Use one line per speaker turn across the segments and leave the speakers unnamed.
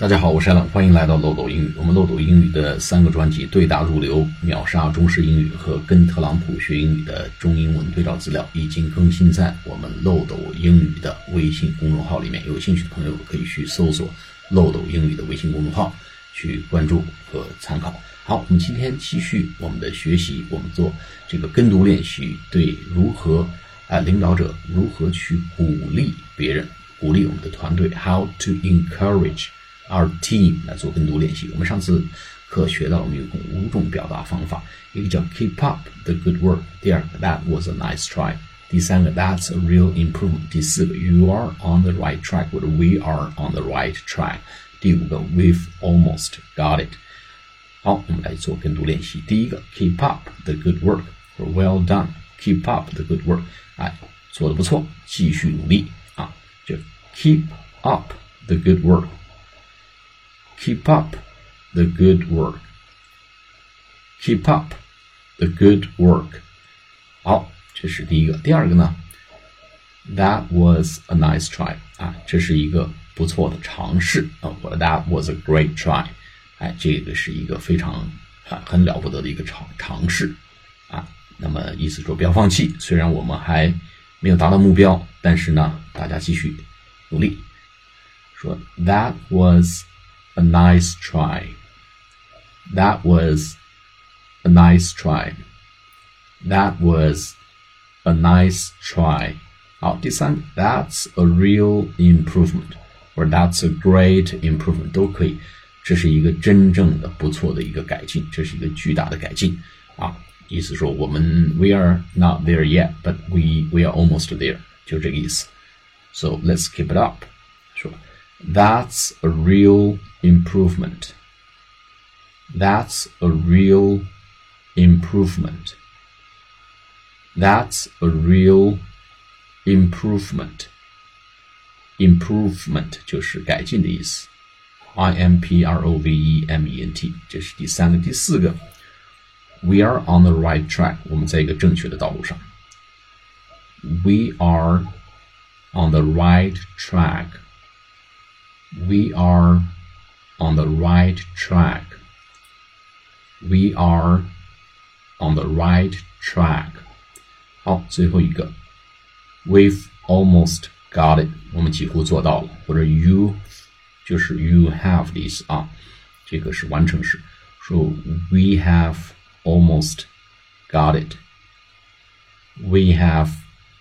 大家好，我是艾伦，欢迎来到漏斗英语。我们漏斗英语的三个专辑对答如流、秒杀中式英语和跟特朗普学英语的中英文对照资料已经更新在我们漏斗英语的微信公众号里面。有兴趣的朋友可以去搜索漏斗英语的微信公众号去关注和参考。好，我们今天继续我们的学习，我们做这个跟读练习，对如何啊领导者如何去鼓励别人，鼓励我们的团队，how to encourage。Our team 来做跟读练习。我们上次课学到了，我们有五种表达方法，一个叫 keep up the good work，第二个 that was a nice try，第三个 that's a real improvement，第四个 you are on the right track 或者 we are on the right track，第五个 we've almost got it。好，我们来做跟读练习。第一个 keep up the good work 或 well done，keep up the good work，哎，做的不错，继续努力啊，就 keep up the good work。 Keep up the good work. Keep up the good work. 好，这是第一个。第二个呢？That was a nice try 啊，这是一个不错的尝试啊。或者 That was a great try，哎，这个是一个非常啊很了不得的一个尝尝试啊。那么意思说不要放弃，虽然我们还没有达到目标，但是呢，大家继续努力。说 That was a nice try. That was a nice try. That was a nice try. 好，第三个，That's a real improvement，或者 That's a great improvement 都可以。这是一个真正的不错的一个改进，这是一个巨大的改进啊！意思说我们 We are not there yet, but we we are almost there，就这个意思。So let's keep it up，说。 that's a real improvement. That's a real improvement. That's a real improvement. Improvement 就是改进的意思。I M P R O V E M E N T，这是第三个、第四个。We are on the right track，我们在一个正确的道路上。We are on the right track we are on the right track. We are on the right track. 好，最后一个，We've almost got it，我们几乎做到了，或者 you 就是 you have 的意思啊，这个是完成时，说 we have almost got it。We have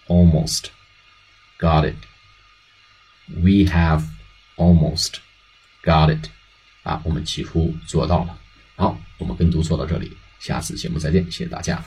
almost got it. We have almost got it 啊，我们几乎做到了。好，我们跟读做到这里，下次节目再见，谢谢大家。